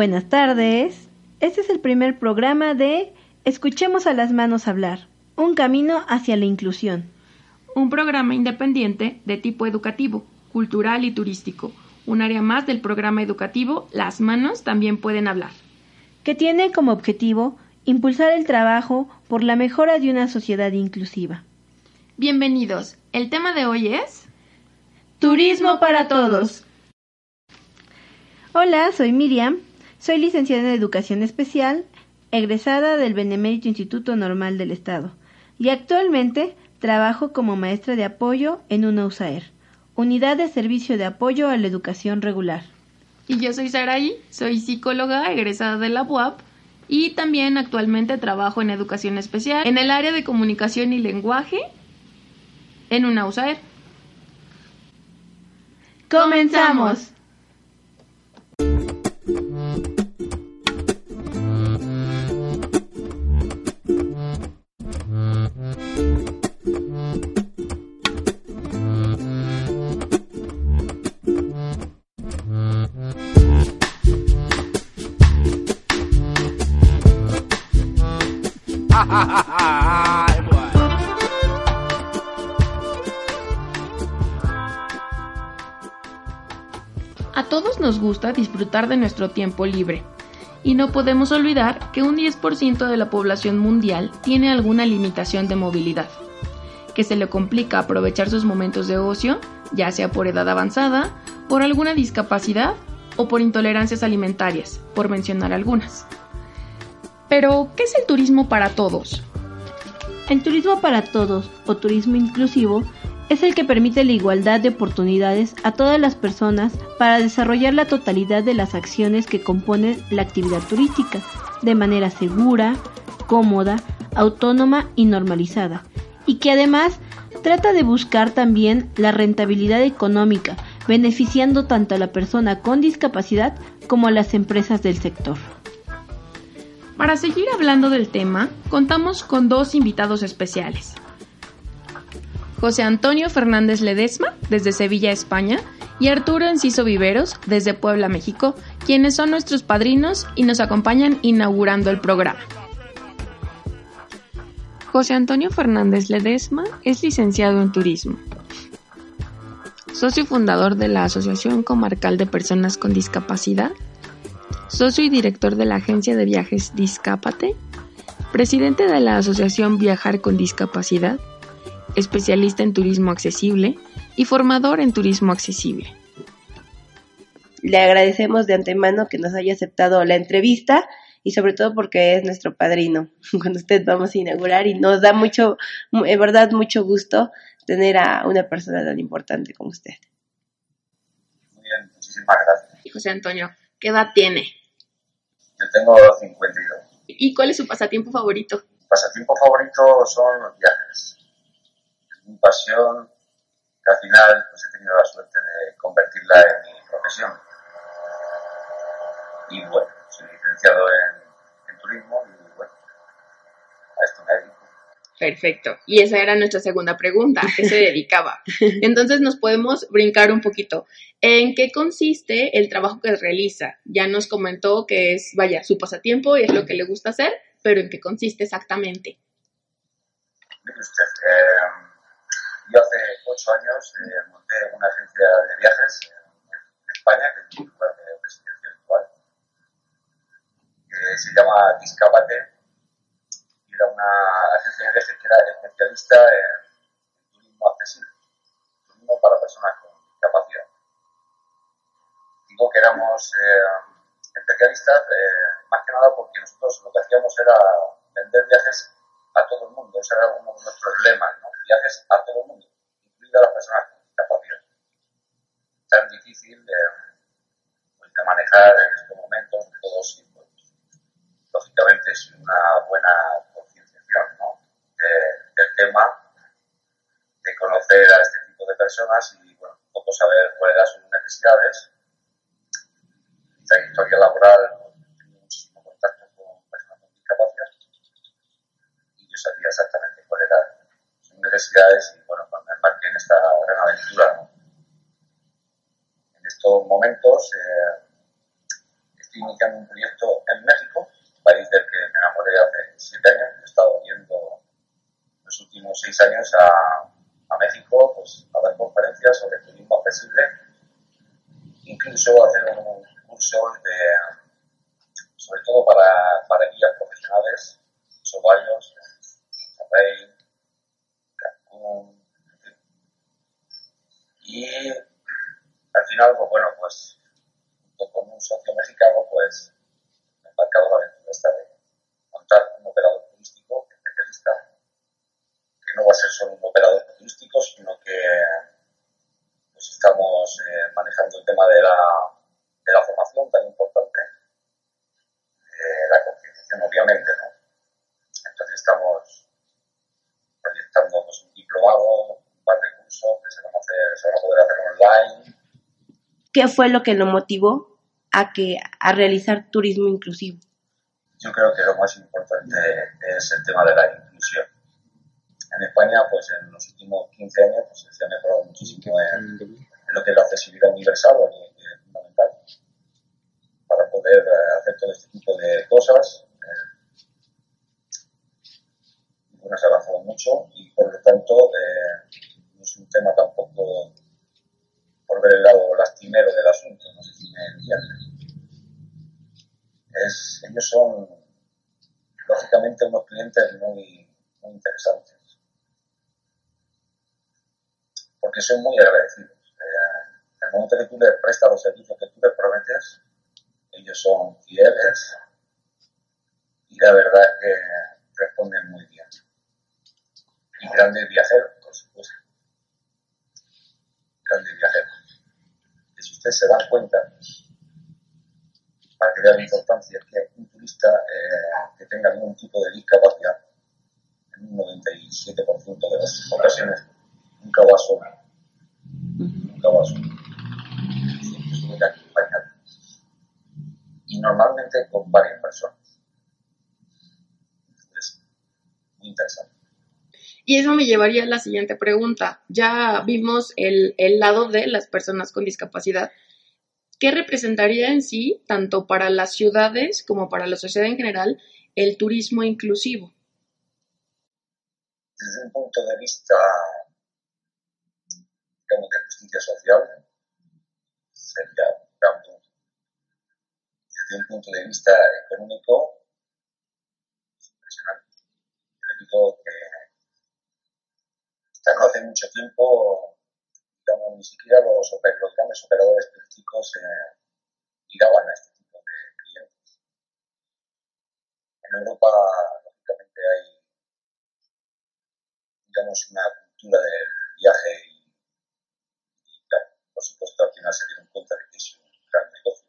Buenas tardes. Este es el primer programa de Escuchemos a las manos hablar, un camino hacia la inclusión. Un programa independiente de tipo educativo, cultural y turístico, un área más del programa educativo Las manos también pueden hablar. Que tiene como objetivo impulsar el trabajo por la mejora de una sociedad inclusiva. Bienvenidos. El tema de hoy es Turismo para todos. Hola, soy Miriam. Soy licenciada en Educación Especial, egresada del Benemérito Instituto Normal del Estado, y actualmente trabajo como maestra de apoyo en una USAER, Unidad de Servicio de Apoyo a la Educación Regular. Y yo soy Saraí, soy psicóloga egresada de la UAP y también actualmente trabajo en educación especial en el área de comunicación y lenguaje en una USAER. ¡Comenzamos! A todos nos gusta disfrutar de nuestro tiempo libre. Y no podemos olvidar que un 10% de la población mundial tiene alguna limitación de movilidad, que se le complica aprovechar sus momentos de ocio, ya sea por edad avanzada, por alguna discapacidad o por intolerancias alimentarias, por mencionar algunas. Pero, ¿qué es el turismo para todos? El turismo para todos o turismo inclusivo es el que permite la igualdad de oportunidades a todas las personas para desarrollar la totalidad de las acciones que componen la actividad turística de manera segura, cómoda, autónoma y normalizada, y que además trata de buscar también la rentabilidad económica, beneficiando tanto a la persona con discapacidad como a las empresas del sector. Para seguir hablando del tema, contamos con dos invitados especiales. José Antonio Fernández Ledesma, desde Sevilla, España, y Arturo Enciso Viveros, desde Puebla, México, quienes son nuestros padrinos y nos acompañan inaugurando el programa. José Antonio Fernández Ledesma es licenciado en turismo, socio fundador de la Asociación Comarcal de Personas con Discapacidad, socio y director de la agencia de viajes Discápate, presidente de la Asociación Viajar con Discapacidad, especialista en turismo accesible y formador en turismo accesible. Le agradecemos de antemano que nos haya aceptado la entrevista y sobre todo porque es nuestro padrino. Con usted vamos a inaugurar y nos da mucho, en verdad, mucho gusto tener a una persona tan importante como usted. Muy bien, muchísimas gracias. Y José Antonio, ¿qué edad tiene? Yo tengo 52. ¿Y cuál es su pasatiempo favorito? Mi pasatiempo favorito son los viajes mi pasión que al final pues, he tenido la suerte de convertirla en mi profesión. Y bueno, soy licenciado en, en turismo y bueno, a esto me dedico. Perfecto. Y esa era nuestra segunda pregunta, ¿a qué se dedicaba? Entonces nos podemos brincar un poquito. ¿En qué consiste el trabajo que realiza? Ya nos comentó que es, vaya, su pasatiempo y es lo que le gusta hacer, pero ¿en qué consiste exactamente? Mire usted, eh, yo hace ocho años eh, monté una agencia de viajes en España, que es mi lugar de residencia actual, que se llama Discápate, y era una agencia de viajes que era especialista en, turismo accesible, turismo para personas con discapacidad. Digo que éramos eh, especialistas eh, más que nada porque nosotros lo que hacíamos era vender viajes a todo el mundo, ese era uno de nuestros lemas, ¿no? viajes a todo el mundo, incluidas las personas con discapacidad. Tan difícil de, pues, de manejar en estos momentos, todos pues, lógicamente es una buena de, del tema, de conocer a este tipo de personas y bueno, un poco saber cuáles eran sus necesidades. Mi trayectoria laboral, he muchísimo contacto con personas con discapacidad y yo sabía exactamente cuál era necesidades y bueno, me embarqué en esta gran aventura. En estos momentos eh, estoy iniciando un proyecto en México, país del que me enamoré hace siete años. Últimos seis años a, México pues, a dar conferencias sobre turismo accesible, incluso hacer un curso de, sobre todo para, para guías profesionales, varios, Monterrey, Cancún, y al final, pues bueno, pues con un socio mexicano, pues he embarcado la aventura esta de montar un operador turístico especialista, que no va a ser solo un operador turístico, sino que pues estamos eh, manejando el tema de la, de la formación tan importante, eh, la concienciación obviamente, ¿no? Entonces estamos proyectando pues, un diplomado, un par de cursos que se van a, hacer, se van a poder hacer online. ¿Qué fue lo que lo motivó a, que, a realizar turismo inclusivo? Yo creo que lo más importante es el tema de la inclusión. En España, pues en los últimos 15 años, pues se ha mejorado muchísimo en, en lo que es la accesibilidad universal es fundamental para poder eh, hacer todo este tipo de cosas. Eh, bueno, se ha avanzado mucho y por lo tanto eh, no es un tema tampoco por ver el lado lastimero del asunto, no sé si me entienden. Ellos son, lógicamente, unos clientes muy, muy interesantes, porque son muy agradecidos. Eh, en el momento que tú les prestas los servicios que tú les prometes, ellos son fieles y la verdad es que responden muy bien. Y grandes viajeros, por supuesto. Grandes viajeros que si ustedes se dan cuenta, para que vean la importancia, que un turista eh, que tenga algún tipo de discapacidad, en un 97% de las ocasiones, nunca va solo. Y normalmente con varias personas. Es muy interesante. Y eso me llevaría a la siguiente pregunta. Ya vimos el, el, lado de las personas con discapacidad. ¿Qué representaría en sí, tanto para las ciudades como para la sociedad en general, el turismo inclusivo? Desde un punto de vista, digamos, de justicia social, sería punto. Desde un punto de vista económico, es impresionante. Yo que hasta no hace mucho tiempo, digamos, ni siquiera los, los grandes operadores turísticos eh, miraban a este tipo de clientes. En Europa, lógicamente, hay, digamos, una cultura del viaje por supuesto, al final se dieron cuenta de que es un gran negocio.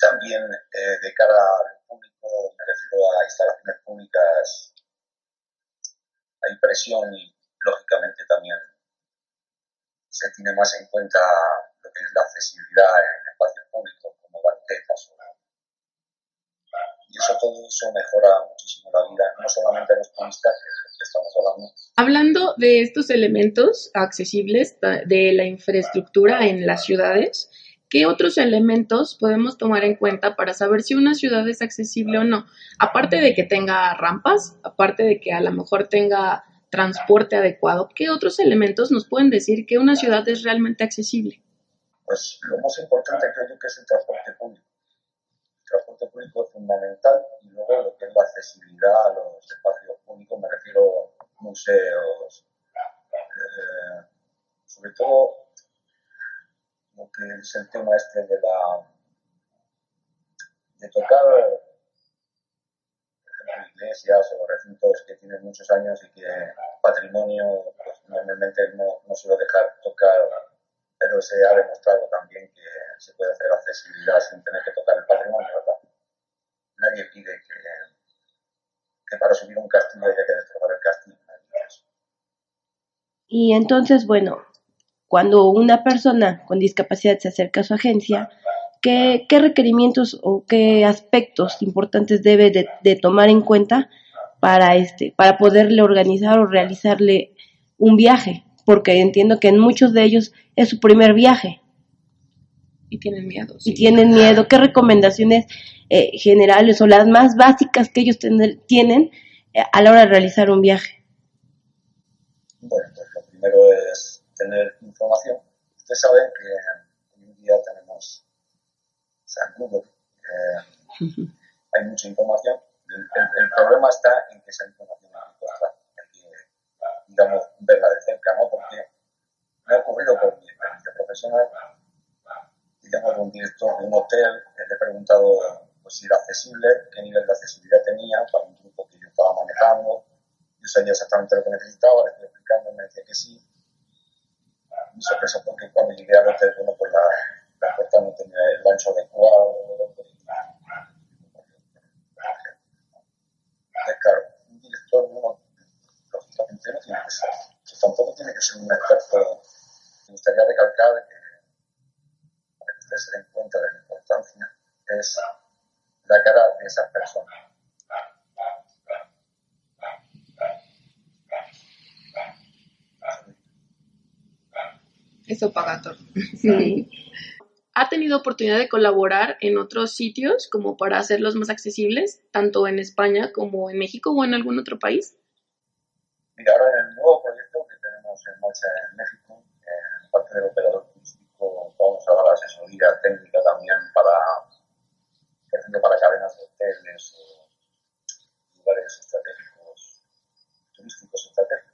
También, eh, de cara al público, me refiero a instalaciones públicas hay presión y lógicamente también se tiene más en cuenta lo que es la accesibilidad en espacios públicos como banquetas o y eso todo eso mejora muchísimo la vida, no solamente a los turistas, estamos hablando. Hablando de estos elementos accesibles de la infraestructura en las ciudades, ¿qué otros elementos podemos tomar en cuenta para saber si una ciudad es accesible o no? Aparte de que tenga rampas, aparte de que a lo mejor tenga transporte adecuado, ¿qué otros elementos nos pueden decir que una ciudad es realmente accesible? Pues lo más importante creo que es el transporte público. El transporte público es fundamental y luego lo que es la accesibilidad a los espacios públicos, me refiero museos, eh, sobre todo lo que es el tema este de la de tocar ejemplo iglesias o recintos que tienen muchos años y que patrimonio normalmente no, no suele dejar tocar pero se ha demostrado también que se puede hacer accesibilidad sin tener que tocar el patrimonio nadie pide que, que para subir un castillo haya que destrozar el castillo y entonces bueno cuando una persona con discapacidad se acerca a su agencia, ¿qué, qué requerimientos o qué aspectos importantes debe de, de, tomar en cuenta para, este, para poderle organizar o realizarle un viaje? Porque entiendo que en muchos de ellos es su primer viaje. Y tienen miedo. Y tienen miedo. ¿Qué recomendaciones eh, generales o las más básicas que ellos tienen eh, a la hora de realizar un viaje? Bueno, pues lo primero es tener información. Usted sabe que hoy en día tenemos San Google, eh, hay mucha información. El, problema está en que esa información no hay que, digamos, verla de cerca, ¿no? Porque me ha ocurrido por mi experiencia profesional digamos, un director de un hotel, le he preguntado pues, si era accesible, qué nivel de accesibilidad tenía para un grupo que yo estaba manejando. Yo sabía exactamente lo que necesitaba, le estoy explicando, me decía que sí. Mi sorpresa porque cuando llegué al hotel, bueno, pues la, puerta no tenía el ancho adecuado. Es claro, un director, uno, lógicamente, no tiene que ser, tampoco tiene que ser un experto. Me gustaría recalcar que se den cuenta de la importancia es la cara de esas personas. Eso paga todo. ¿Ha tenido oportunidad de colaborar en otros sitios como para hacerlos más accesibles, tanto en España como en México o en algún otro país? Mira, ahora en el nuevo proyecto que tenemos en marcha en México, en parte del operador vamos a dar asesoría técnica también para, por ejemplo, para cadenas de hoteles o lugares estratégicos, turísticos estratégicos.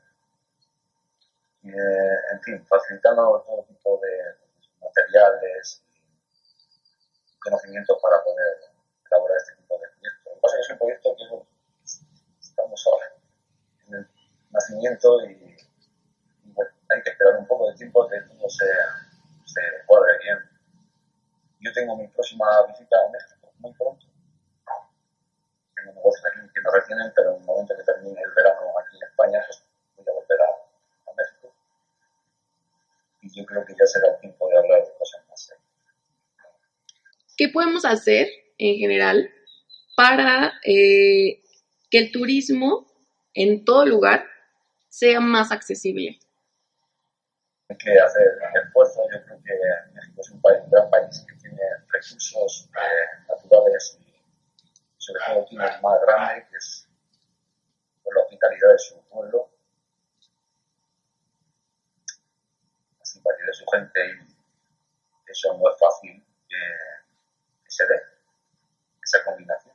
Eh, en fin, facilitando todo tipo de materiales y conocimientos para poder elaborar este tipo de proyectos. Lo que pasa es que es un proyecto que estamos ahora en el nacimiento y, bueno, hay que esperar un poco de tiempo que todo sea se cuadre bien. Yo tengo mi próxima visita a México muy pronto. Tengo negocios aquí que me retienen, pero en el momento que termine el verano aquí en España, pues voy a volver a, México. Y yo creo que ya será el tiempo de hablar de cosas más serias. ¿Qué podemos hacer en general para eh, que el turismo en todo lugar sea más accesible? hay que hacer esfuerzos. Yo creo que México es un, país, un gran país que tiene recursos eh, naturales y sobre todo tiene el más grande, que es por la hospitalidad de su pueblo, la simpatía de su gente y eso no es fácil que, que se dé, esa combinación.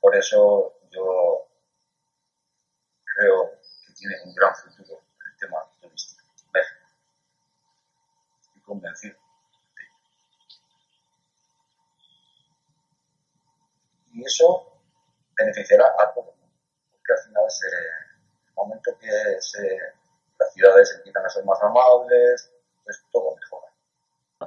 Por eso yo creo que tiene un gran futuro el tema turístico convencido. Y eso beneficiará a todo el mundo, porque al final, se, el momento que las ciudades empiezan a ser más amables, pues todo mejora.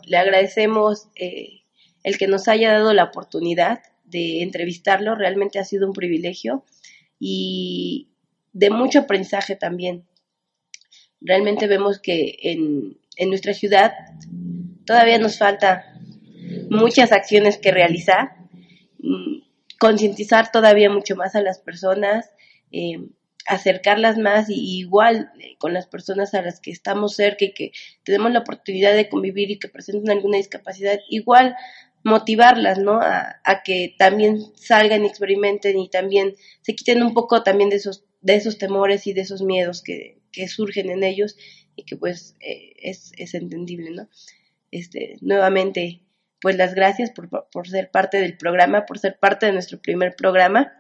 Le agradecemos eh, el que nos haya dado la oportunidad de entrevistarlo, realmente ha sido un privilegio y de mucho aprendizaje también. Realmente vemos que en, en nuestra ciudad todavía nos falta muchas acciones que realizar, mm, concientizar todavía mucho más a las personas, eh, acercarlas más y igual eh, con las personas a las que estamos cerca y que tenemos la oportunidad de convivir y que presentan alguna discapacidad, igual motivarlas, ¿no? A, a, que también salgan y experimenten y también se quiten un poco también de esos, de esos temores y de esos miedos que, que surgen en ellos y que pues eh, es, es, entendible, ¿no? Este, nuevamente, pues las gracias por, por, ser parte del programa, por ser parte de nuestro primer programa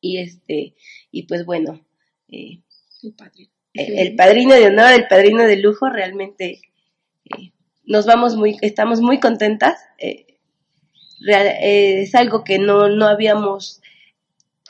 y este, y pues bueno, eh, el, padrino. Eh, el, padrino de honor, el padrino de lujo, realmente nos vamos muy, estamos muy contentas. es algo que no, no habíamos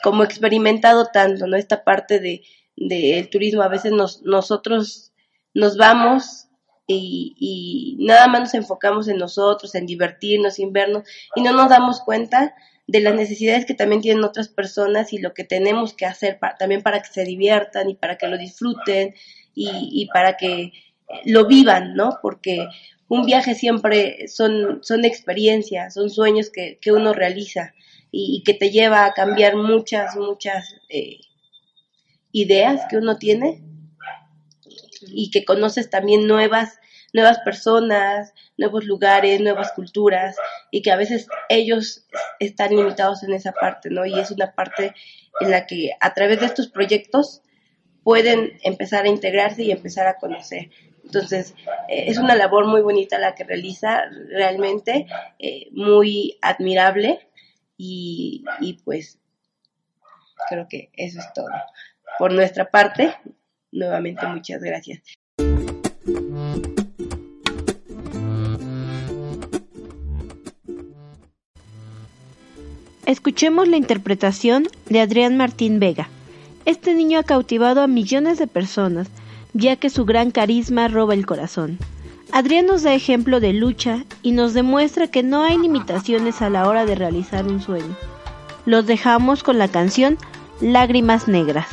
como experimentado tanto, ¿no? Esta parte de del turismo, a veces nos, nosotros nos vamos y, y, nada más nos enfocamos en nosotros, en divertirnos, en vernos, y no nos damos cuenta de las necesidades que también tienen otras personas y lo que tenemos que hacer también para que se diviertan y para que lo disfruten y, y para que lo vivan, ¿no? Porque un viaje siempre son, son experiencias, son sueños que, que uno realiza y, y, que te lleva a cambiar muchas, muchas eh, ideas que uno tiene y que conoces también nuevas, nuevas personas, nuevos lugares, nuevas culturas y que a veces ellos están limitados en esa parte, ¿no? Y es una parte en la que a través de estos proyectos pueden empezar a integrarse y empezar a conocer. Entonces, eh, es una labor muy bonita la que realiza, realmente eh, muy admirable y, y pues creo que eso es todo. Por nuestra parte, nuevamente muchas gracias. Escuchemos la interpretación de Adrián Martín Vega. Este niño ha cautivado a millones de personas, ya que su gran carisma roba el corazón. Adrián nos da ejemplo de lucha y nos demuestra que no hay limitaciones a la hora de realizar un sueño. Los dejamos con la canción Lágrimas Negras.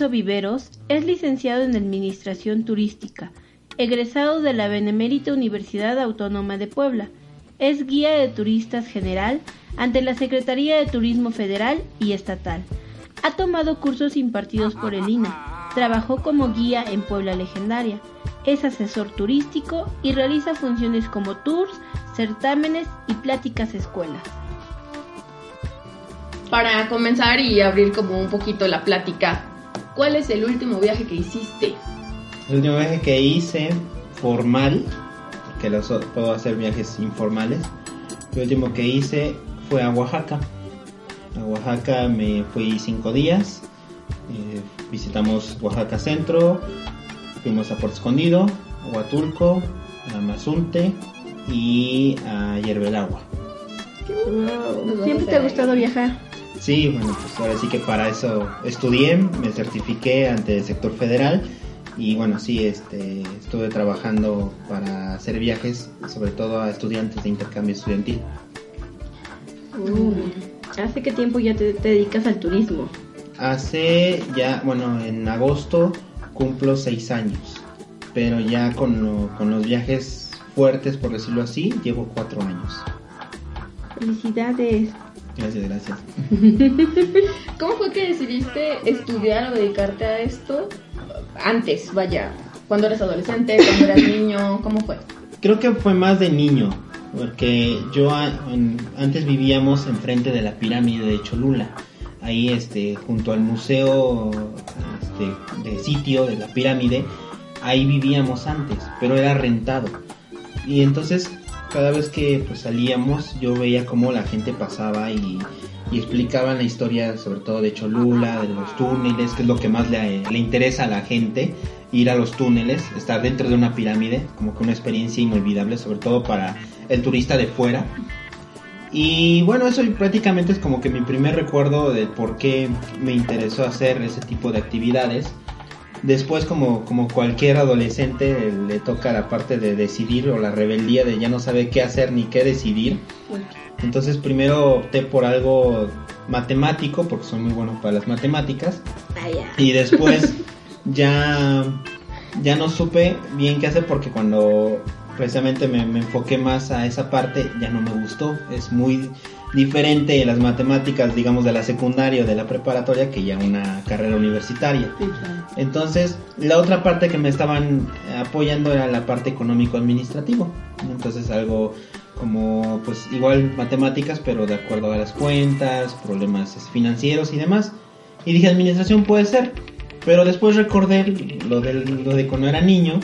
Enciso Viveros es licenciado en Administración Turística, egresado de la Benemérita Universidad Autónoma de Puebla. Es guía de turistas general ante la Secretaría de Turismo Federal y Estatal. Ha tomado cursos impartidos por el INA. Trabajó como guía en Puebla Legendaria. Es asesor turístico y realiza funciones como tours, certámenes y pláticas escuelas para comenzar y abrir como un poquito la plática, ¿cuál es el último viaje que hiciste? El último viaje que hice formal, que los, puedo hacer viajes informales, el último que hice fue a Oaxaca. A Oaxaca me fui cinco días, eh, visitamos Oaxaca Centro, fuimos a Puerto Escondido, a Huatulco, a Mazunte y a Yerbelagua. ¿Siempre te ha gustado viajar? Sí, bueno, pues ahora sí que para eso estudié, me certifiqué ante el sector federal y bueno, sí, este, estuve trabajando para hacer viajes, sobre todo a estudiantes de intercambio estudiantil. Uh, ¿Hace qué tiempo ya te, dedicas al turismo? Hace ya, bueno, en agosto cumplo seis años, pero ya con, con los viajes fuertes, por decirlo así, llevo cuatro años. Felicidades. Gracias, gracias. ¿Cómo fue que decidiste estudiar o dedicarte a esto antes, vaya? Cuando eras adolescente, cuando eras niño, ¿cómo fue? Creo que fue más de niño, porque yo antes vivíamos enfrente de la pirámide de Cholula. ahí este, junto al museo este, de sitio de la pirámide, ahí vivíamos antes, pero era rentado. Y entonces cada vez que pues, salíamos yo veía cómo la gente pasaba y, y explicaban la historia sobre todo de Cholula, de los túneles, que es lo que más le, le interesa a la gente, ir a los túneles, estar dentro de una pirámide, como que una experiencia inolvidable, sobre todo para el turista de fuera. Y bueno, eso prácticamente es como que mi primer recuerdo de por qué me interesó hacer ese tipo de actividades. Después, como, como cualquier adolescente, le toca la parte de decidir o la rebeldía de ya no sabe qué hacer ni qué decidir. Entonces primero opté por algo matemático, porque soy muy bueno para las matemáticas. Y después ya, ya no supe bien qué hacer porque cuando precisamente me, me, enfoqué más a esa parte, ya no me gustó. Es muy diferente las matemáticas, digamos, de la secundaria o de la preparatoria que ya una carrera universitaria. Entonces, la otra parte que me estaban apoyando era la parte económico-administrativo. Entonces, algo como, pues, igual matemáticas, pero de acuerdo a las cuentas, problemas financieros y demás. Y dije, administración puede ser. Pero después recordé lo de, lo de cuando era niño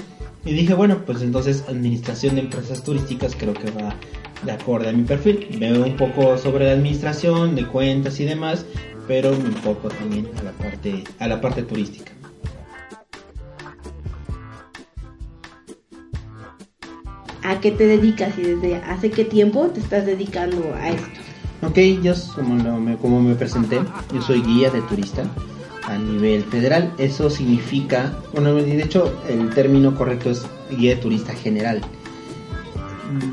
y dije, bueno, pues entonces administración de empresas turísticas creo que va de acuerdo a mi perfil. Veo un poco sobre la administración, de cuentas y demás, pero me enfoco también a la parte, a la parte turística. ¿A qué te dedicas y desde hace qué tiempo te estás dedicando a esto? Ok, yo como, me, como me presenté, yo soy guía de turista a nivel federal. Eso significa, bueno, de hecho el término correcto es guía de turista general.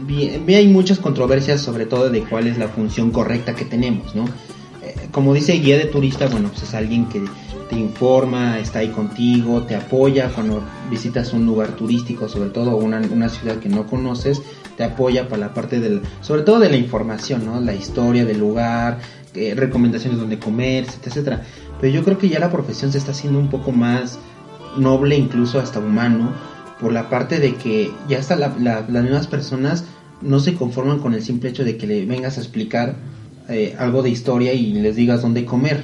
Bien, hay muchas controversias sobre todo de cuál es la función correcta que tenemos, ¿no? Eh, como dice guía de turista, bueno, pues es alguien que te informa, está ahí contigo, te apoya cuando visitas un lugar turístico, sobre todo una, una ciudad que no conoces, te apoya para la parte del, sobre todo de la información, ¿no? La historia del lugar, eh, recomendaciones donde comer, etcétera. Pero yo creo que ya la profesión se está haciendo un poco más noble, incluso hasta humano, por la parte de que ya hasta las mismas personas no se conforman con el simple hecho de que le vengas a explicar eh, algo de historia y les digas dónde comer.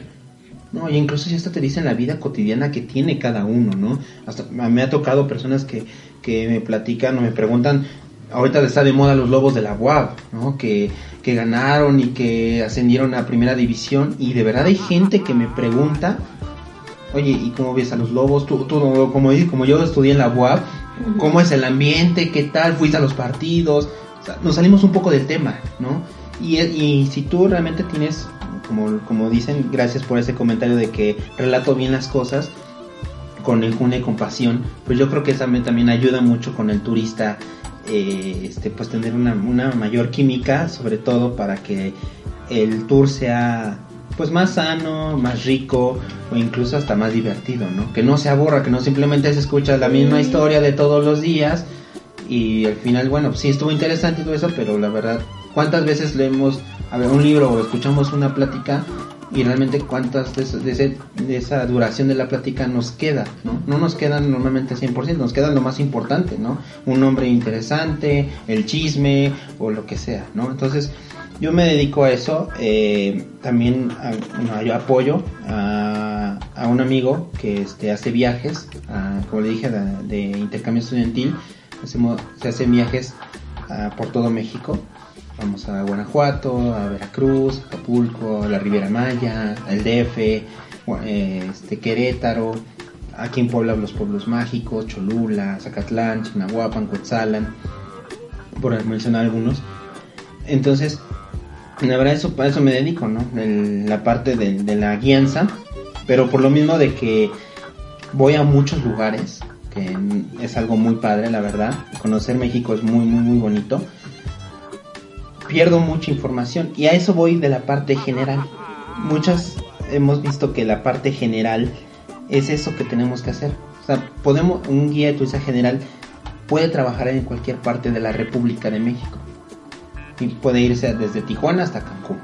No, y incluso ya hasta te dicen la vida cotidiana que tiene cada uno, ¿no? Hasta me ha tocado personas que, que me platican o me preguntan, ahorita está de moda los lobos de la UAB, ¿no? Que, que ganaron y que ascendieron a primera división y de verdad hay gente que me pregunta, oye, ¿y cómo ves a los lobos? Tú, tú como, como yo estudié en la UAB, ¿cómo es el ambiente? ¿Qué tal? ¿Fuiste a los partidos? O sea, nos salimos un poco del tema, ¿no? Y, y si tú realmente tienes, como, como dicen, gracias por ese comentario de que relato bien las cosas, con enjune y compasión, pues yo creo que eso también ayuda mucho con el turista eh, este, pues tener una, una, mayor química, sobre todo para que el tour sea pues más sano, más rico o incluso hasta más divertido, ¿no? Que no se aburra, que no simplemente se escucha la misma historia de todos los días y al final, bueno, sí estuvo interesante todo eso, pero la verdad, ¿cuántas veces leemos a ver, un libro o escuchamos una plática y realmente cuántas de, de, esa duración de la plática nos queda, ¿no? No nos quedan normalmente 100%, nos queda lo más importante, ¿no? Un nombre interesante, el chisme o lo que sea, ¿no? Entonces, yo me dedico a eso, eh, también yo apoyo a, a, un amigo que este, hace viajes, como le dije, de, intercambio estudiantil, hacemos, se hacen viajes por todo México Vamos a Guanajuato, a Veracruz, Acapulco, a la Riviera Maya, al DF, eh, este, Querétaro, aquí en Puebla los pueblos mágicos, Cholula, Zacatlán, Chinahuapan, Cuetzalan, por mencionar algunos. Entonces, la verdad eso, para eso me dedico, ¿no? la parte de, de la guianza, pero por lo mismo de que voy a muchos lugares, que es algo muy padre, la verdad. Conocer México es muy, muy, muy bonito pierdo mucha información y a eso voy de la parte general. Muchas hemos visto que la parte general es eso que tenemos que hacer. O sea, podemos, un guía de turista general puede trabajar en cualquier parte de la República de México. Y puede irse desde Tijuana hasta Cancún.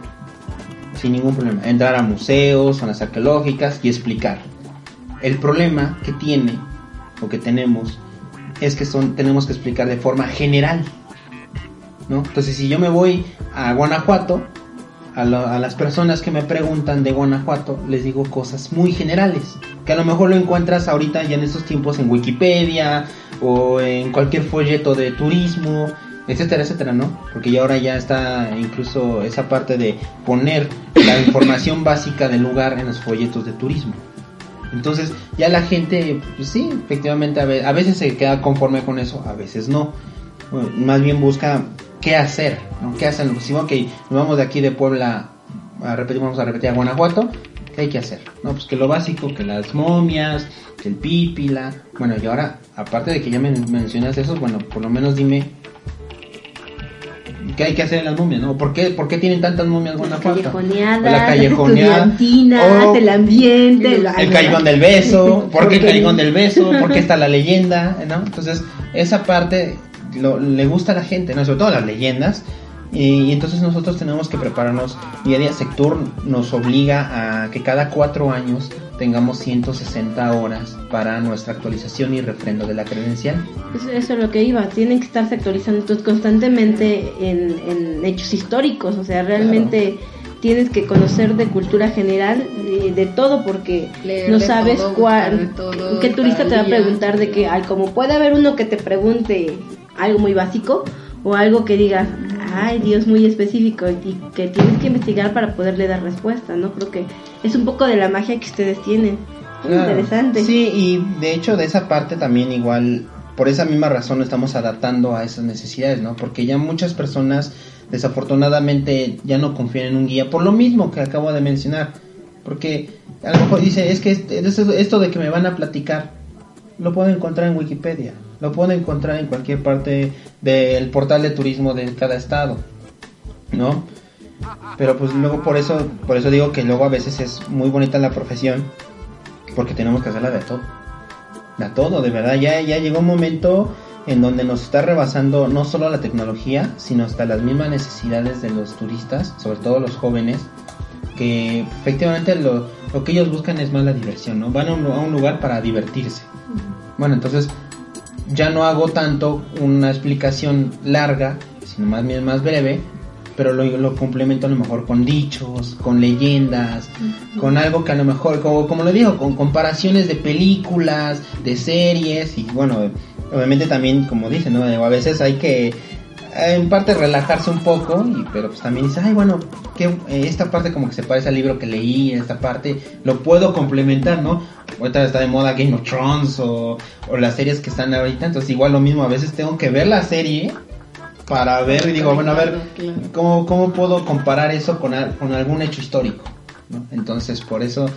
Sin ningún problema. Entrar a museos, zonas arqueológicas y explicar. El problema que tiene o que tenemos es que son, tenemos que explicar de forma general. ¿No? Entonces, si yo me voy a Guanajuato, a, lo- a las personas que me preguntan de Guanajuato, les digo cosas muy generales, que a lo mejor lo encuentras ahorita ya en estos tiempos en Wikipedia o en cualquier folleto de turismo, etcétera, etcétera, ¿no? Porque ya ahora ya está incluso esa parte de poner la información básica del lugar en los folletos de turismo. Entonces ya la gente, pues sí, efectivamente a ve- a veces se queda conforme con eso, a veces no. Bueno, más bien busca qué hacer, ¿no? ¿Qué hacer? Si ok, nos vamos de aquí de Puebla a repetir, vamos a repetir a Guanajuato, ¿qué hay que hacer? No, pues que lo básico, que las momias, que el pípila. Bueno, y ahora, aparte de que ya me mencionas eso, bueno, por lo menos dime qué hay que hacer en las momias, ¿no? ¿Por qué, por qué tienen tantas momias Guanajuato? callejoneadas, O la callejoneada, estudiantinas, o el ambiente, el el callejón del beso, ¿por qué el callejón del beso? ¿Por qué está la leyenda? ¿no? Entonces, esa parte lo- le gusta a la gente, ¿no? Sobre todo las leyendas. Y, y entonces nosotros tenemos que prepararnos. Día a día, Sectur nos obliga a que cada cuatro años tengamos 160 horas para nuestra actualización y refrendo de la credencial. Eso, eso es lo que iba, tienen que estarse actualizando entonces, constantemente en, en hechos históricos, o sea, realmente tienes que conocer de cultura general, de, de todo, porque Leer no sabes todo, cuál, todo, qué turista te va a preguntar de que, ay, como puede haber uno que te pregunte algo muy básico, o algo que digas, ay, Dios, muy específico, y que tienes que investigar para poderle dar respuesta, ¿no? Creo que es un poco de la magia que ustedes tienen. Claro. interesante. Sí, y de hecho de esa parte también igual, por esa misma razón nos estamos adaptando a esas necesidades, ¿no? Porque ya muchas personas desafortunadamente ya no confían en un guía por lo mismo que acabo de mencionar. Porque a lo mejor dice, es que este- esto de que me van a platicar, lo puedo encontrar en Wikipedia, lo puedo encontrar en cualquier parte del portal de turismo de cada estado, ¿no? Pero pues luego por eso, por eso digo que luego a veces es muy bonita la profesión, porque tenemos que hacerla de todo. De todo, de verdad. Ya, ya llegó un momento en donde nos está rebasando no solo la tecnología, sino hasta las mismas necesidades de los turistas, sobre todo los jóvenes, que efectivamente lo, lo que ellos buscan es más la diversión, ¿no? Van a un, a un lugar para divertirse. Bueno, entonces ya no hago tanto una explicación larga, sino más bien más breve, pero lo, lo complemento a lo mejor con dichos, con leyendas, con algo que a lo mejor, como, como lo digo, con comparaciones de películas, de series, y bueno, obviamente también, como dicen, ¿no? a veces hay que, en parte, relajarse un poco, y, pero pues también dices, ay, bueno, que eh, esta parte como que se parece al libro que leí, esta parte lo puedo complementar, ¿no? Ahorita está de moda Game of Thrones o, o las series que están ahorita, entonces igual lo mismo, a veces tengo que ver la serie para ver y digo, bueno, a ver. ¿cómo, cómo puedo comparar eso con, con algún hecho histórico? ¿no? Entonces, por eso...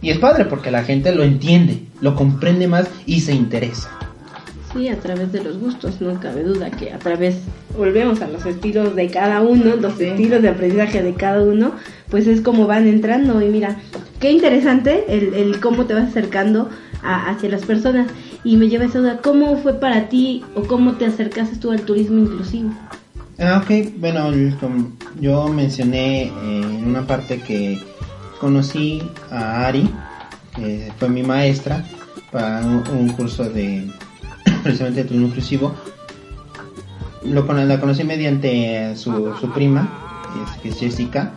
Y es padre porque la gente lo entiende, lo comprende más y se interesa. Sí, a través de los gustos, no cabe duda que a través, volvemos a los estilos de cada uno, los Sí. estilos de aprendizaje de cada uno, pues es como van entrando y mira, qué interesante el, el cómo te vas acercando a- hacia las personas y me lleva esa duda, ¿cómo fue para ti o cómo te acercaste tú al turismo inclusivo? Ah, ok, bueno, yo mencioné eh, en una parte que conocí a Ari, que fue mi maestra, para un, un curso de precisamente de turismo inclusivo. Lo, la conocí mediante su, prima, que es Jessica.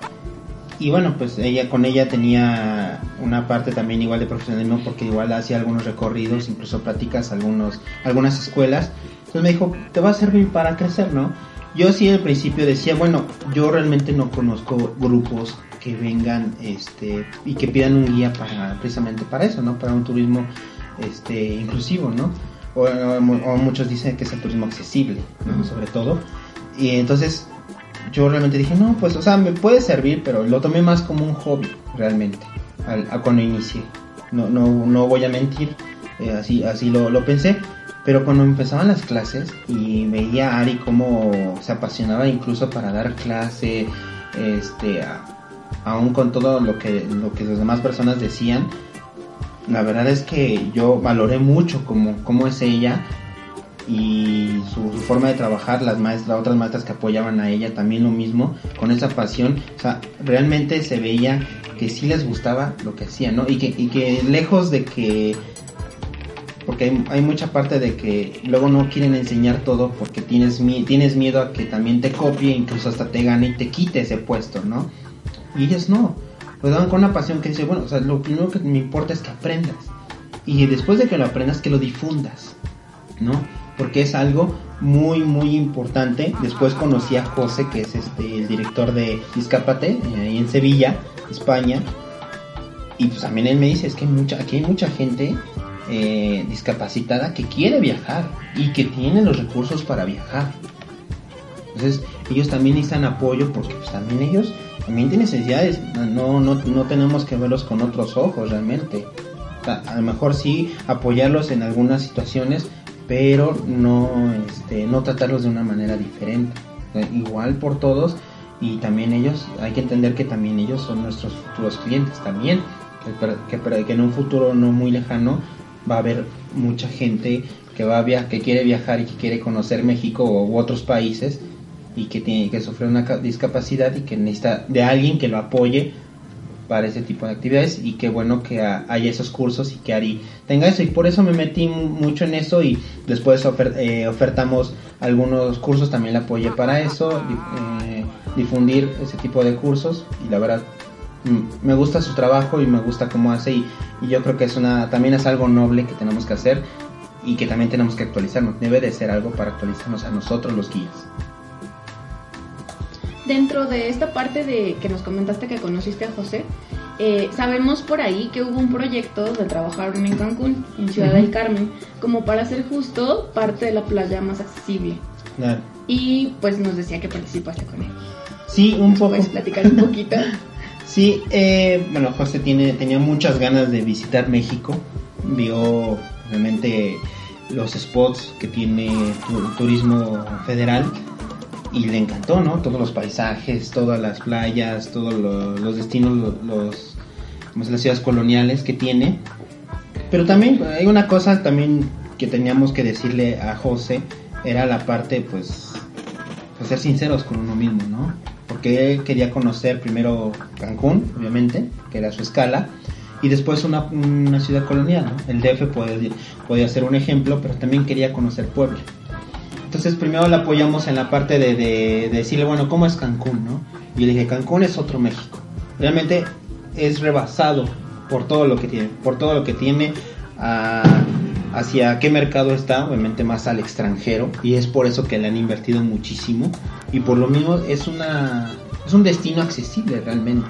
Y bueno, pues ella con ella tenía una parte también igual de profesionalismo porque igual hacía algunos recorridos, incluso prácticas, algunos, algunas escuelas. Entonces me dijo, te va a servir para crecer, ¿no? Yo sí al principio decía, bueno, yo realmente no conozco grupos que vengan este y que pidan un guía para precisamente para eso, ¿no? Para un turismo este inclusivo, ¿no? O, o- o muchos dicen que es el turismo accesible, ¿no? Sobre todo. Y entonces yo realmente dije, no, pues, o sea, me puede servir, pero lo tomé más como un hobby, realmente, al, a cuando inicié. No, no, no voy a mentir, eh, así, así lo, lo pensé. Pero cuando empezaban las clases y veía a Ari cómo se apasionaba incluso para dar clase, este, a- aún con todo lo que, lo que las demás personas decían, la verdad es que yo valoré mucho cómo, cómo es ella y su, forma de trabajar, las maestras, otras maestras que apoyaban a ella también lo mismo, con esa pasión, o sea, realmente se veía que sí les gustaba lo que hacían, ¿no? Y que, y que lejos de que porque hay, hay, mucha parte de que luego no quieren enseñar todo porque tienes, tienes miedo a que también te copie, incluso hasta te gane y te quite ese puesto, ¿no? Y ellos no, lo dan con una pasión que dice, bueno, o sea, lo primero que me importa es que aprendas. Y después de que lo aprendas, que lo difundas, ¿no? Porque es algo muy, muy importante. Después conocí a José, que es este, el director de Discapate, eh, ahí en Sevilla, España. Y pues también él me dice, es que mucha, aquí hay mucha gente eh, discapacitada que quiere viajar y que tiene los recursos para viajar. Entonces ellos también necesitan apoyo porque pues, también ellos también tienen necesidades, no, no, no tenemos que verlos con otros ojos realmente. A lo mejor sí apoyarlos en algunas situaciones, pero no, este, no tratarlos de una manera diferente. igual por todos y también ellos, hay que entender que también ellos son nuestros futuros clientes también, que, que, que en un futuro no muy lejano va a haber mucha gente que va a que quiere viajar y que quiere conocer México u otros países y que tiene que sufrir una discapacidad y que necesita de alguien que lo apoye para ese tipo de actividades. Y qué bueno que haya esos cursos y que Ari tenga eso. Y por eso me metí mucho en eso y después eh, ofertamos algunos cursos también le apoyé para eso eh, difundir ese tipo de cursos. Y la verdad me gusta su trabajo y me gusta cómo hace. Y, y, yo creo que es una también es algo noble que tenemos que hacer y que también tenemos que actualizarnos. Debe de ser algo para actualizarnos a nosotros los guías dentro de esta parte de que nos comentaste que conociste a José, eh, sabemos por ahí que hubo un proyecto de trabajar en Cancún, en Ciudad del Carmen, como para hacer justo parte de la playa más accesible. Claro. Y pues nos decía que participaste con él. Sí, un poco. ¿Puedes platicar un poquito? sí, eh, bueno, José tiene, tenía muchas ganas de visitar México. Vio, obviamente, los spots que tiene turismo federal y le encantó, ¿no? Todos los paisajes, todas las playas, todos los, destinos, los, las ciudades coloniales que tiene. Pero también hay una cosa también que teníamos que decirle a José, era la parte, pues, pues ser sinceros con uno mismo, ¿no? Porque él quería conocer primero Cancún, obviamente, que era su escala, y después una, una ciudad colonial, ¿no? El DF puede, podía ser un ejemplo, pero también quería conocer Puebla. Entonces primero la apoyamos en la parte de, decirle, bueno, ¿cómo es Cancún? ¿no? Y le dije, Cancún es otro México. Realmente es rebasado por todo lo que tiene, por todo lo que tiene, hacia qué mercado está, obviamente más al extranjero, y es por eso que le han invertido muchísimo, y por lo mismo es, una, es un destino accesible realmente.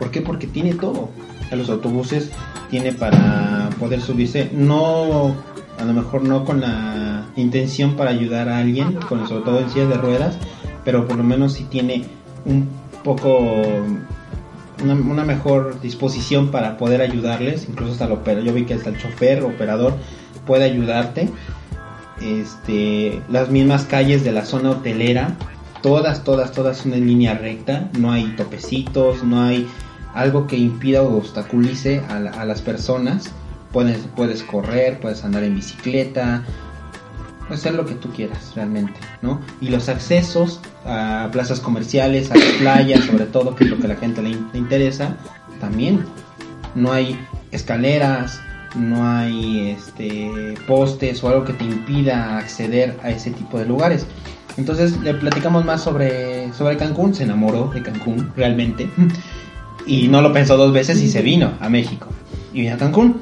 ¿Por qué? Porque tiene todo. los autobuses tiene para poder subirse, no a lo mejor no con la intención para ayudar a alguien, con sobre todo en sillas de ruedas, pero por lo menos si tiene un poco una, mejor disposición para poder ayudarles, incluso hasta el operador, yo vi que hasta el chofer, operador puede ayudarte. Este, las mismas calles de la zona hotelera, todas, todas, todas son en línea recta, no hay topecitos, no hay algo que impida o obstaculice a las personas Puedes, puedes correr, puedes andar en bicicleta, puedes hacer lo que tú quieras realmente, ¿no? Y los accesos a plazas comerciales, a las playas, sobre todo, que es lo que a la gente le, interesa, también. No hay escaleras, no hay este, postes o algo que te impida acceder a ese tipo de lugares. Entonces le platicamos más sobre, sobre Cancún, se enamoró de Cancún realmente y no lo pensó dos veces y se vino a México y vino a Cancún.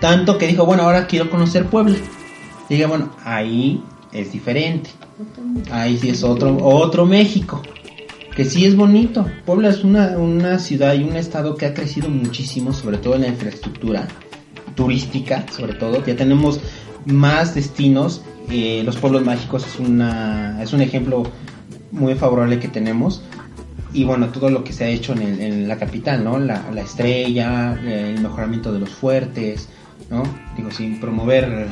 Tanto que dijo, bueno, ahora quiero conocer Puebla. Y dije, bueno, ahí es diferente. Ahí sí es otro, otro México. Que sí es bonito. Puebla es una, una ciudad y un estado que ha crecido muchísimo, sobre todo en la infraestructura turística, sobre todo. Ya tenemos más destinos. Eh, los pueblos mágicos es, una, es un ejemplo muy favorable que tenemos y bueno, todo lo que se ha hecho en, en la capital, ¿no? La, la, estrella, el mejoramiento de los fuertes, ¿no? Digo, sin promover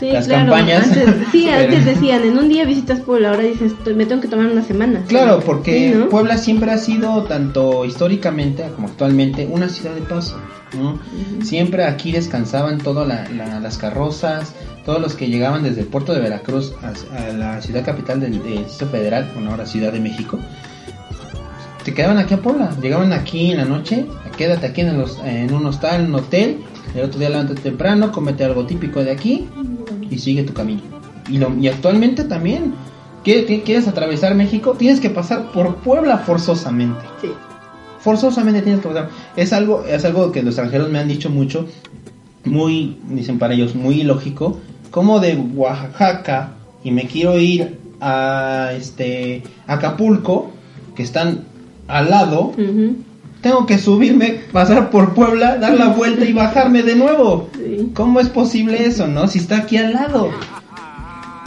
las campañas. sí, antes decían, en un día visitas Puebla, ahora dices, me tengo que tomar una semana. Claro, porque Puebla siempre ha sido, tanto históricamente como actualmente, una ciudad de paso. ¿no? Siempre aquí descansaban todas las carrozas, todos los que llegaban desde el puerto de Veracruz a, la ciudad capital del, Distrito Federal, bueno, ahora Ciudad de México, se quedaban aquí a Puebla, llegaban aquí en la noche, quédate aquí en, los, en un hostal, en un hotel, El otro día levántate temprano, comete algo típico de aquí y sigue tu camino. Y, lo, y actualmente también, ¿qué- ¿quieres atravesar México? Tienes que pasar por Puebla forzosamente. Sí. Forzosamente tienes que pasar. Es algo, es algo que los extranjeros me han dicho mucho, muy, dicen para ellos, muy ilógico. Como de Oaxaca y me quiero ir a este Acapulco, que están al lado, Ujú. Tengo que subirme, pasar por Puebla, dar la vuelta y bajarme de nuevo. Sí. ¿Cómo es posible eso, no? Si está aquí al lado.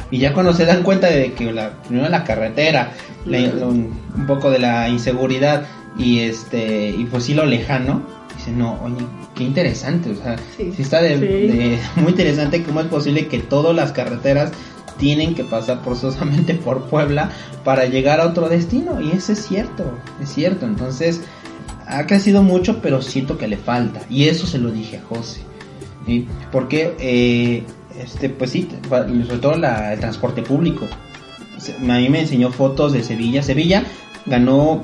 Y ya cuando se dan cuenta de que la, primero la carretera, la- un, un poco de la inseguridad y este y pues sí lo lejano, dicen, no, oye, qué interesante, o sea, Sí. sí, está de, Sí. de- muy interesante cómo es posible que todas las carreteras tienen que pasar forzosamente por Puebla para llegar a otro destino y eso es cierto, es cierto, entonces ha crecido mucho pero siento que le falta y eso se lo dije a José, ¿sí? porque eh, este pues sí, sobre todo la- el transporte público, a mí me enseñó fotos de Sevilla, Sevilla ganó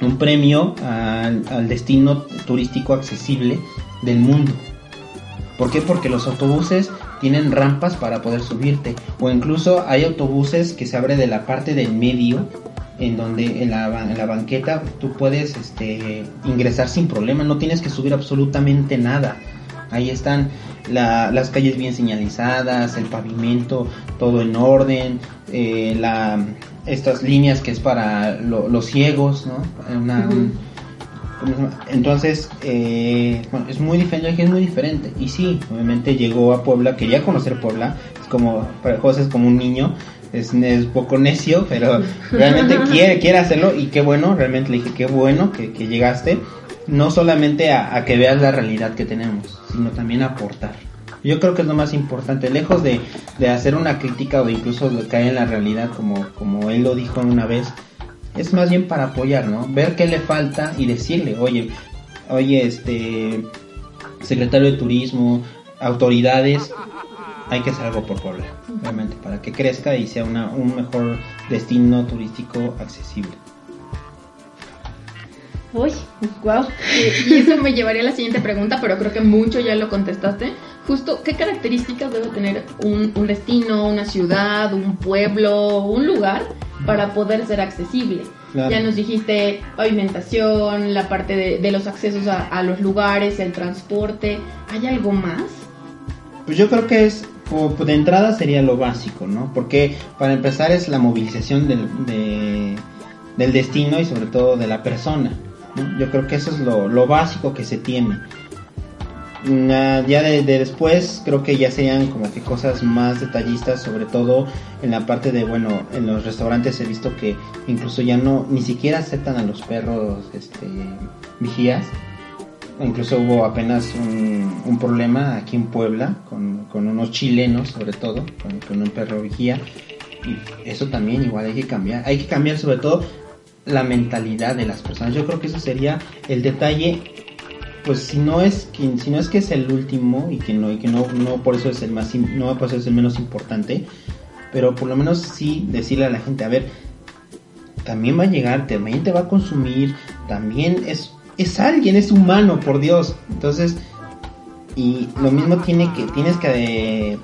un premio al, al destino turístico accesible del mundo. ¿Por qué? Porque los autobuses tienen rampas para poder subirte. O incluso hay autobuses que se abre de la parte del medio, en donde en la, en la banqueta tú puedes este, ingresar sin problema. No tienes que subir absolutamente nada. Ahí están la- las calles bien señalizadas, el pavimento, todo en orden, eh, la, estas líneas que es para lo- los ciegos, ¿no? Una- Ujú. ¿cómo se llama? Entonces, eh, bueno, es muy diferente, es muy diferente. Y sí, obviamente llegó a Puebla, quería conocer Puebla, es como, para José es como un niño, es, es poco necio, pero realmente quiere, quiere hacerlo y qué bueno, realmente le dije, qué bueno que, que llegaste, no solamente a, a que veas la realidad que tenemos, sino también a aportar. Yo creo que es lo más importante, lejos de, de hacer una crítica o incluso de caer en la realidad como, como él lo dijo una vez, es más bien para apoyar, ¿no? Ver qué le falta y decirle, oye, oye, este, secretario de turismo, autoridades, hay que hacer algo por Puebla, realmente, para que crezca y sea una, un mejor destino turístico accesible. Uy, wow. Y eso me llevaría a la siguiente pregunta, pero creo que mucho ya lo contestaste. Justo, ¿qué características debe tener un, un destino, una ciudad, un pueblo, un lugar para poder ser accesible? Claro. Ya nos dijiste pavimentación, la parte de, de los accesos a, a los lugares, el transporte. ¿Hay algo más? Pues yo creo que es, de entrada sería lo básico, ¿no? Porque para empezar es la movilización del, de- del destino y sobre todo de la persona. Yo creo que eso es lo, lo básico que se tiene. Mm, ah, Ya de, de después creo que ya serían como que cosas más detallistas, sobre todo en la parte de, bueno, en los restaurantes he visto que incluso ya no, ni siquiera aceptan a los perros este, vigías, Incluso hubo apenas un, problema aquí en Puebla con, con unos chilenos, sobre todo, con, un perro vigía. Y eso también igual hay que cambiar. Hay que cambiar sobre todo la mentalidad de las personas. Yo creo que eso sería el detalle. Pues si no es que, si no es que es el último y que no y que no, no por eso es el más no por eso es el menos importante, pero por lo menos sí decirle a la gente, a ver, también va a llegar, también te va a consumir, también es, es alguien, es humano, por Dios. Entonces, y lo mismo tiene que, tienes que eh,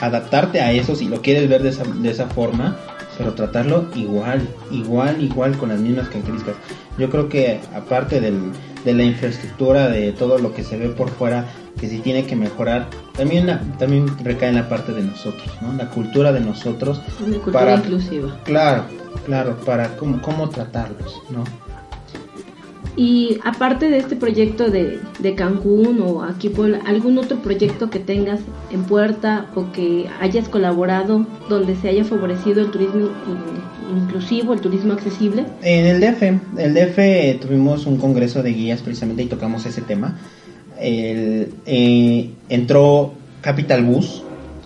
adaptarte a eso si lo quieres ver de esa, de esa forma, pero tratarlo igual, igual, igual con las mismas características. Yo creo que aparte del, de la infraestructura, de todo lo que se ve por fuera, que sí tiene que mejorar, también, la- también recae en la parte de nosotros, ¿no? La cultura de nosotros, Una cultura Para- inclusiva. claro, claro, para cómo, cómo tratarlos, ¿no? Y aparte de este proyecto de, de Cancún o aquí ¿algún otro proyecto que tengas en puerta o que hayas colaborado donde se haya favorecido el turismo in- inclusivo, el turismo accesible? En el DF, el DF tuvimos un congreso de guías precisamente y tocamos ese tema. El, eh, entró Capital Bus,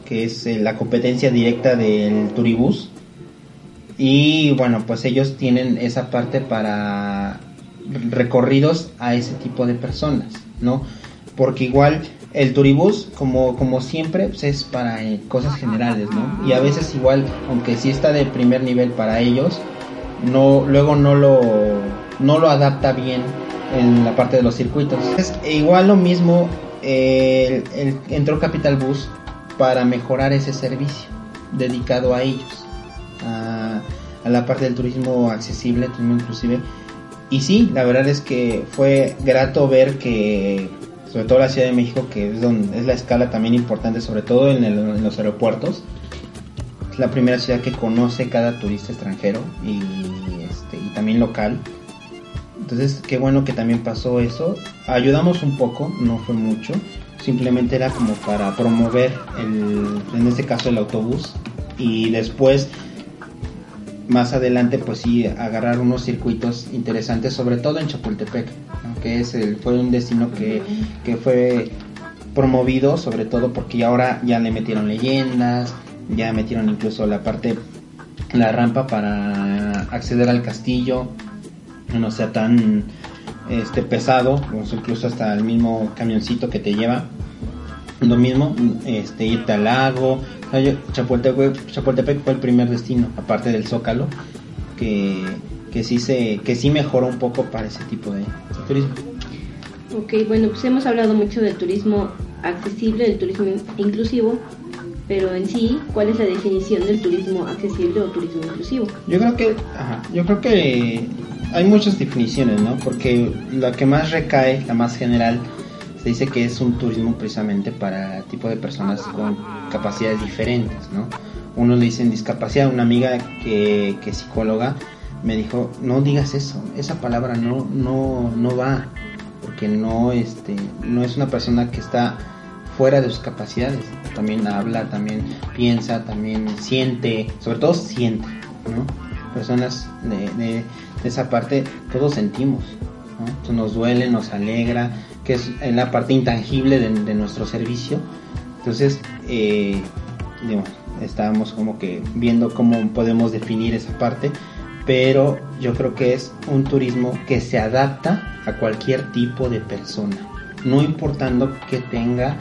que es eh, la competencia directa del Turibus. Y bueno, pues ellos tienen esa parte para recorridos a ese tipo de personas, ¿no? Porque igual el turibús, como, como siempre, pues es para eh, cosas generales, ¿no? Y a veces igual, aunque sí está de primer nivel para ellos, no, luego no lo, no lo adapta bien en la parte de los circuitos. Es igual lo mismo el- el- entró Capital Bus para mejorar ese servicio dedicado a ellos, a, a la parte del turismo accesible, turismo inclusive. Y sí, la verdad es que fue grato ver que, sobre todo la Ciudad de México, que es, donde, es la escala también importante, sobre todo en, el- en los aeropuertos, es la primera ciudad que conoce cada turista extranjero y, este, y también local. Entonces, qué bueno que también pasó eso. Ayudamos un poco, no fue mucho. Simplemente era como para promover, el, en este caso, el autobús. Y después, más adelante, pues sí, agarrar unos circuitos interesantes, sobre todo en Chapultepec, que es el, fue un destino que, que fue promovido, sobre todo porque ahora ya le metieron leyendas, ya metieron incluso la parte, la rampa para acceder al castillo, no sea tan este pesado, incluso hasta el mismo camioncito que te lleva. Lo mismo, este, irte al lago. Chapultepec, Chapultepec fue el primer destino, aparte del Zócalo, que, que sí se, que sí mejoró un poco para ese tipo de, de turismo. Ok, bueno, pues hemos hablado mucho del turismo accesible, del turismo in- inclusivo, pero en sí, ¿cuál es la definición del turismo accesible o turismo inclusivo? Yo creo que, ajá, yo creo que hay muchas definiciones, ¿no? Porque la que más recae, la más general, se dice que es un turismo precisamente para tipo de personas con capacidades diferentes, ¿no? Unos le dicen discapacidad, una amiga que, que es psicóloga me dijo, no digas eso, esa palabra no, no, no va, porque no, este, no es una persona que está fuera de sus capacidades, también habla, también piensa, también siente, sobre todo siente, ¿no? Personas de, de- de esa parte, todos sentimos, ¿no? Nos duele, nos alegra, que es la parte intangible de, nuestro servicio. Entonces, eh, digamos, estábamos como que viendo cómo podemos definir esa parte, pero yo creo que es un turismo que se adapta a cualquier tipo de persona, no importando que tenga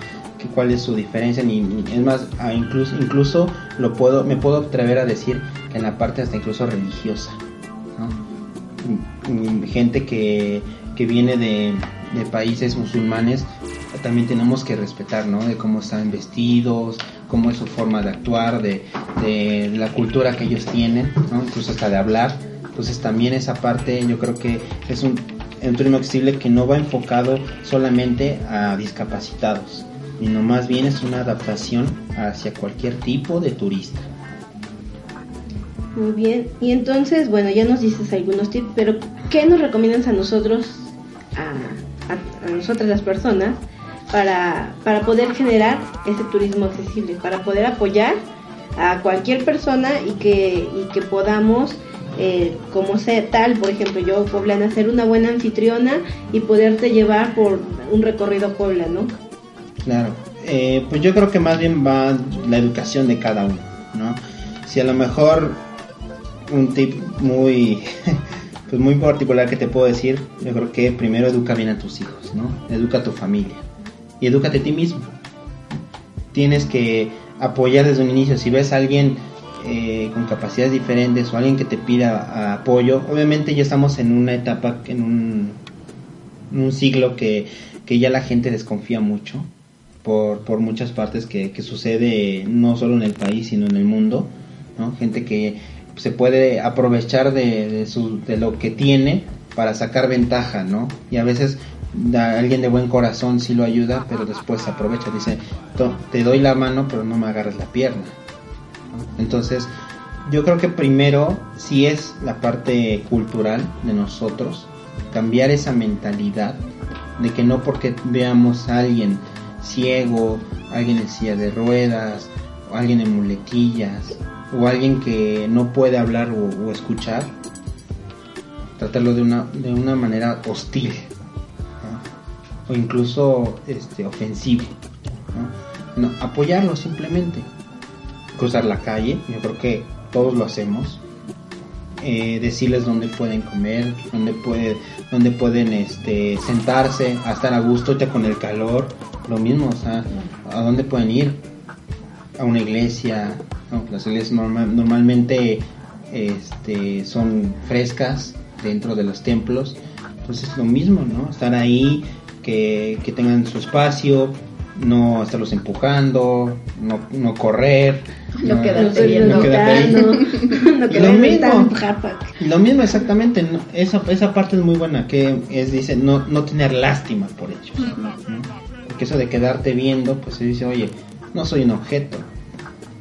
cuál es su diferencia ni, es más incluso incluso lo puedo me puedo atrever a decir que en la parte hasta incluso religiosa gente que, que viene de, países musulmanes también tenemos que respetar ¿no? de cómo están vestidos cómo es su forma de actuar de, la cultura que ellos tienen incluso hasta de hablar. Entonces también esa parte yo creo que es un, un turismo accesible que no va enfocado solamente a discapacitados sino más bien es una adaptación hacia cualquier tipo de turista Muy bien, y entonces, bueno, ya nos dices algunos tips, pero ¿qué nos recomiendas a nosotros, a, a- a nosotras las personas, para, para poder generar ese turismo accesible, para poder apoyar a cualquier persona y que, y que podamos, eh, como sea tal, por ejemplo, yo, poblana, ser una buena anfitriona y poderte llevar por un recorrido Puebla, ¿no? Claro, eh, pues yo creo que más bien va la educación de cada uno, ¿no? Si a lo mejor un tip muy, pues muy particular que te puedo decir, yo creo que primero educa bien a tus hijos, ¿no? Educa a tu familia y edúcate a ti mismo. Tienes que apoyar desde un inicio. Si ves a alguien eh, con capacidades diferentes o alguien que te pida apoyo, obviamente ya estamos en una etapa, en un, un siglo que, que ya la gente desconfía mucho por, por muchas partes que, que sucede no solo en el país sino en el mundo, ¿no? Gente que se puede aprovechar de, de, su, de lo que tiene para sacar ventaja, ¿no? Y a veces da- alguien de buen corazón sí lo ayuda, pero después aprovecha, dice, "To- te doy la mano, pero no me agarres la pierna. Entonces, yo creo que primero sí es la parte cultural de nosotros, cambiar esa mentalidad de que no porque veamos a alguien ciego, alguien en silla de ruedas, o alguien en muletillas, o alguien que no puede hablar o, escuchar, tratarlo de una, de una manera hostil, o incluso este, ofensivo. apoyarlo simplemente. Cruzar la calle, yo creo que todos lo hacemos. Eh, decirles dónde pueden comer, dónde, puede, dónde pueden este, sentarse, a estar a gusto ya con el calor, lo mismo, o sea, a dónde pueden ir, a una iglesia, ¿no? las iglesias normal- normalmente este, son frescas dentro de los templos, entonces lo mismo, ¿no? Estar ahí que, que tengan su espacio, no estarlos empujando, no, no correr. No quedarte No, viendo. no quedarte no, no Lo quedarte mismo. Lo mismo exactamente, esa, esa parte es muy buena, que es, dice, no, no tener lástima por ellos. Porque eso de quedarte viendo, pues se dice, oye, no soy un objeto,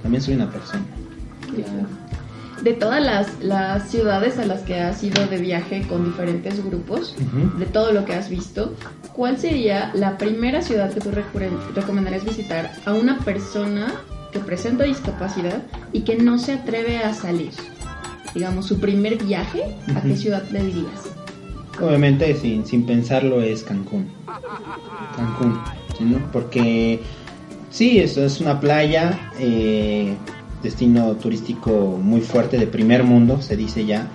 también soy una persona. De todas las, las ciudades a las que has ido de viaje con diferentes grupos, Ujú. de todo lo que has visto, ¿cuál sería la primera ciudad que tú recomendarías visitar a una persona que presenta discapacidad y que no se atreve a salir? Digamos, su primer viaje, ¿a qué ciudad le dirías? Obviamente, sin, sin pensarlo, es Cancún. Cancún, ¿sí, no? Porque sí, es, es una playa, eh, destino turístico muy fuerte de primer mundo, se dice ya.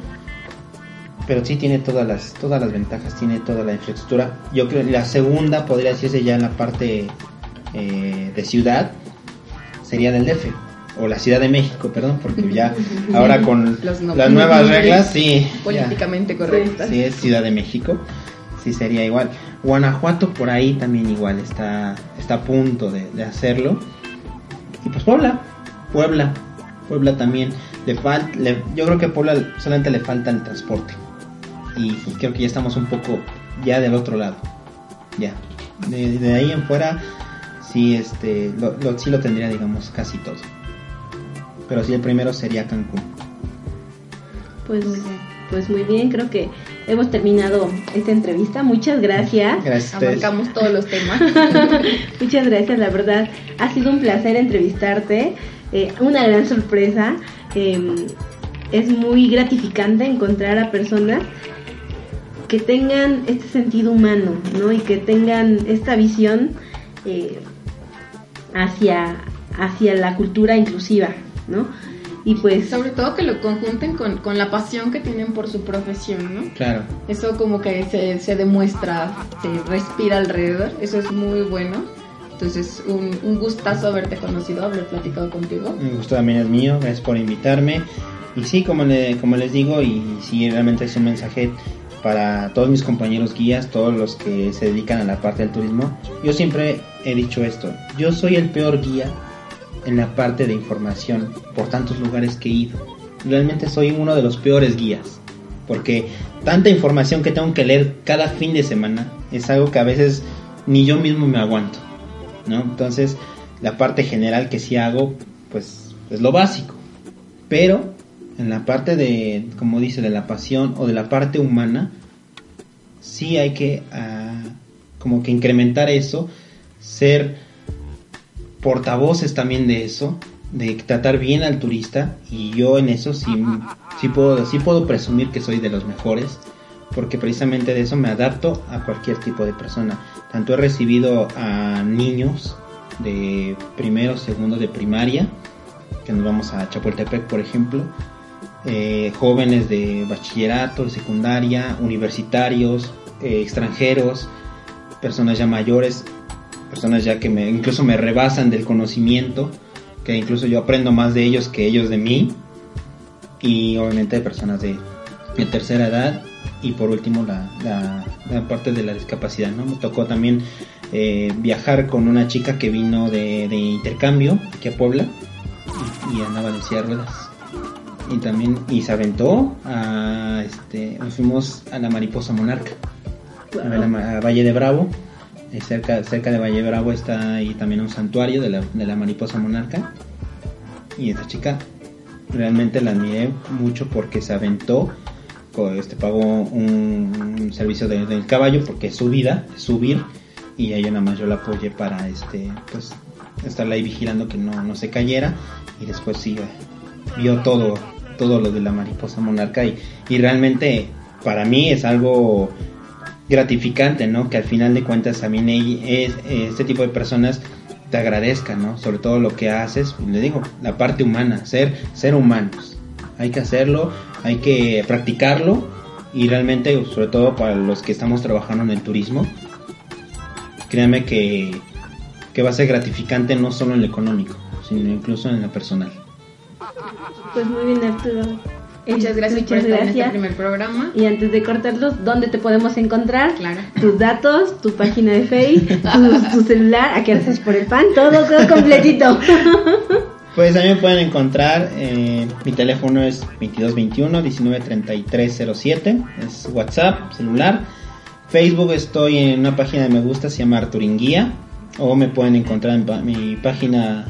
Pero sí tiene todas las, todas las ventajas, tiene toda la infraestructura. Yo creo que la segunda podría decirse ya en la parte eh, de ciudad, sería del DF. O la Ciudad de México, perdón, porque ya ahora con no- las nuevas reglas, sí. Políticamente correctas. Sí, es Ciudad de México. Sí, sería igual. Guanajuato por ahí también igual está, está a punto de, hacerlo. Y pues Puebla, Puebla, Puebla también. Le falta, yo creo que a Puebla solamente le falta el transporte. Y creo que ya estamos un poco ya del otro lado. Ya. De, ahí en fuera, sí, este, lo, lo- sí lo tendría, digamos, casi todo. Pero sí, el primero sería Cancún. Pues, pues muy bien, creo que hemos terminado esta entrevista. Muchas gracias. Gracias. Abarcamos todos los temas. Muchas gracias, la verdad. Ha sido un placer entrevistarte. eh, una gran sorpresa. eh, es muy gratificante encontrar a personas que tengan este sentido humano, ¿no? Y que tengan esta visión eh, hacia, hacia la cultura inclusiva, ¿no? Y pues Sobre todo que lo conjunten con, con la pasión que tienen por su profesión, ¿no? Claro. Eso como que se, se demuestra, se respira alrededor, eso es muy bueno. Entonces, un, un gustazo haberte conocido, haber platicado contigo. El gusto también es mío, gracias por invitarme. Y sí, como, le- como les digo, y sí, realmente es un mensaje para todos mis compañeros guías, todos los que se dedican a la parte del turismo. Yo siempre he dicho esto, yo soy el peor guía en la parte de información por tantos lugares que he ido. Realmente soy uno de los peores guías, porque tanta información que tengo que leer cada fin de semana es algo que a veces ni yo mismo me aguanto. ¿no? Entonces, la parte general que sí hago, pues es lo básico. Pero en la parte de, como dice, de la pasión o de la parte humana, sí hay que ah, como que incrementar eso, ser portavoces también de eso, de tratar bien al turista y yo en eso sí, puedo presumir que soy de los mejores porque precisamente de eso me adapto a cualquier tipo de persona. Tanto he recibido a niños de primero, segundo de primaria, que nos vamos a Chapultepec, por ejemplo, eh, jóvenes de bachillerato, de secundaria, universitarios, eh, extranjeros, personas ya mayores, personas ya que me, incluso me rebasan del conocimiento, que incluso yo aprendo más de ellos que ellos de mí, y obviamente de personas de, de tercera edad y por último la, la- la parte de la discapacidad, ¿no? Me tocó también eh, viajar con una chica que vino de, de intercambio aquí a Puebla y, y andaba en silla de ruedas. Y también, y se aventó a, este, nos fuimos a la mariposa monarca, a, la Valle de Bravo, cerca, cerca de Valle Bravo está ahí también un santuario de la, de la mariposa monarca. Y esta chica realmente la admiré mucho porque se aventó, este, pagó un, servicio de- del caballo porque es su vida, subir, y ella nada más yo la apoyé para este, pues, estarla ahí vigilando que no, no se cayera, y después sí, eh, vio todo, todo lo de la mariposa monarca, y, y realmente para mí es algo gratificante, ¿no? Que al final de cuentas también es, este tipo de personas te agradezcan, ¿no? Sobre todo lo que haces, le digo, la parte humana, ser, ser humanos. Hay que hacerlo, hay que practicarlo y realmente, sobre todo para los que estamos trabajando en el turismo, créanme que, que va a ser gratificante no solo en lo económico, sino incluso en lo personal. Pues muy bien, Arturo. Muchas gracias por Muchas estar en este gracias. primer programa. Y antes de cortarlos, ¿dónde te podemos encontrar? Claro. Tus datos, tu página de Facebook, tu, tu celular, a qué haces por el pan, todo, todo completito. Pues a mí me pueden encontrar, eh, mi teléfono es 2221-193307, es WhatsApp, celular. Facebook estoy en una página de me gusta, se llama Arturinguía, o me pueden encontrar en mi página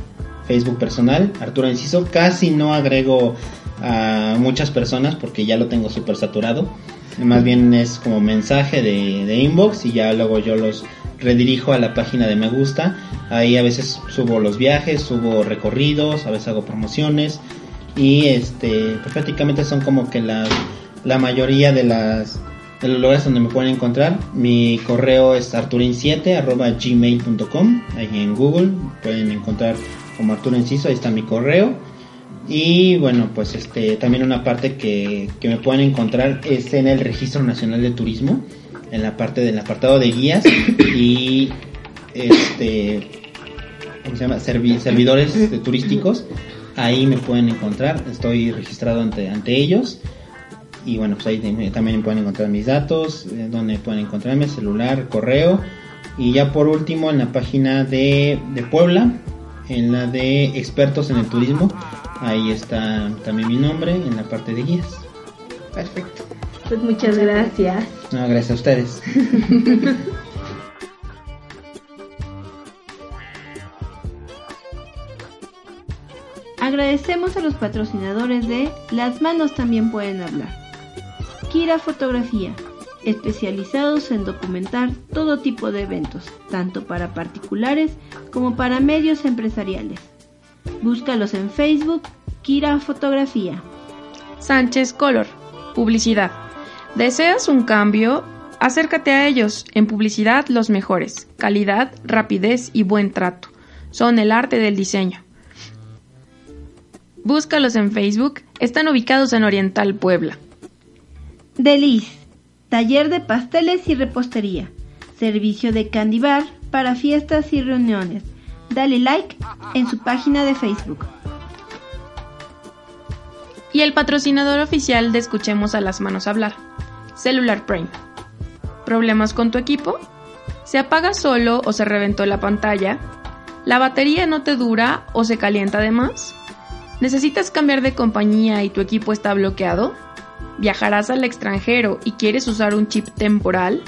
Facebook personal, Arturo Enciso. Casi no agrego a muchas personas porque ya lo tengo súper saturado. Más bien es como mensaje de, de inbox y ya luego yo los redirijo a la página de me gusta. Ahí a veces subo los viajes, subo recorridos, a veces hago promociones y este pues prácticamente son como que la, la mayoría de las de los lugares donde me pueden encontrar. Mi correo es arturin7 arroba gmail.com. Ahí en Google pueden encontrar como Arturo Enciso, ahí está mi correo. Y bueno, pues este también una parte que, que me pueden encontrar es en el Registro Nacional de Turismo, en la parte del apartado de guías y este ¿cómo se llama? Servi- servidores turísticos. Ahí me pueden encontrar, estoy registrado ante, ante ellos. Y bueno, pues ahí también también pueden encontrar mis datos, eh, donde pueden encontrarme, celular, correo. Y ya por último en la página de, de Puebla, en la de expertos en el turismo, ahí está también mi nombre en la parte de guías. Perfecto. Pues muchas gracias. No, gracias a ustedes. Agradecemos a los patrocinadores de Las manos también pueden hablar. Kira Fotografía, especializados en documentar todo tipo de eventos, tanto para particulares como para medios empresariales. Búscalos en Facebook, Kira Fotografía. Sánchez Color. Publicidad. ¿Deseas un cambio? Acércate a ellos. En publicidad los mejores. Calidad, rapidez y buen trato. Son el arte del diseño. Búscalos en Facebook. Están ubicados en Oriental Puebla. Deliz, taller de pasteles y repostería. Servicio de candy bar para fiestas y reuniones. Dale like en su página de Facebook. Y el patrocinador oficial de Escuchemos a las manos hablar. Cellular Prime. ¿Problemas con tu equipo? ¿Se apaga solo o se reventó la pantalla? ¿La batería no te dura o se calienta de más? ¿Necesitas cambiar de compañía y tu equipo está bloqueado? ¿Viajarás al extranjero y quieres usar un chip temporal?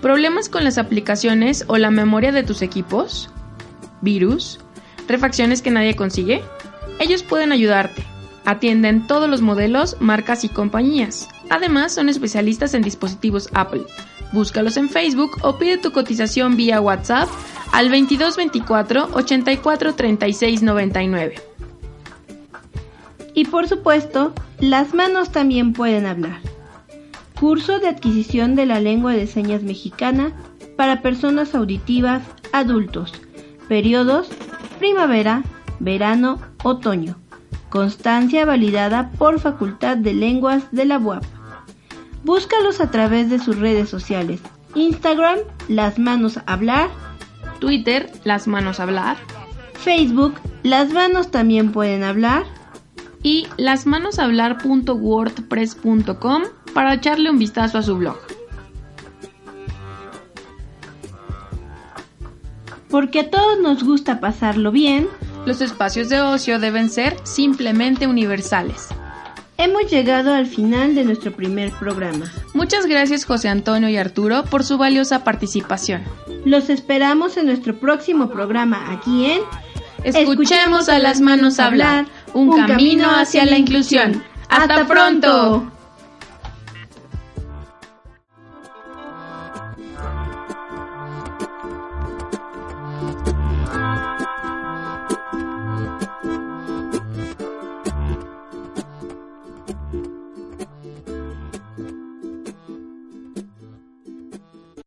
¿Problemas con las aplicaciones o la memoria de tus equipos? ¿Virus? ¿Refacciones que nadie consigue? Ellos pueden ayudarte. Atienden todos los modelos, marcas y compañías. Además, son especialistas en dispositivos Apple. Búscalos en Facebook o pide tu cotización vía WhatsApp al 2224 84 36 99. Y por supuesto, las manos también pueden hablar. Curso de adquisición de la lengua de señas mexicana para personas auditivas adultos. Periodos primavera, verano, otoño. Constancia validada por Facultad de Lenguas de la UAP. Búscalos a través de sus redes sociales. Instagram, Las Manos Hablar. Twitter, las manos hablar. Facebook, Las Manos también pueden hablar. Y lasmanoshablar.wordpress.com para echarle un vistazo a su blog. Porque a todos nos gusta pasarlo bien, Los espacios de ocio deben ser simplemente universales. hemos llegado al final de nuestro primer programa. Muchas gracias José Antonio y Arturo por su valiosa participación. Los esperamos en nuestro próximo programa aquí en Escuchemos a las manos hablar, un camino hacia la inclusión. ¡Hasta pronto!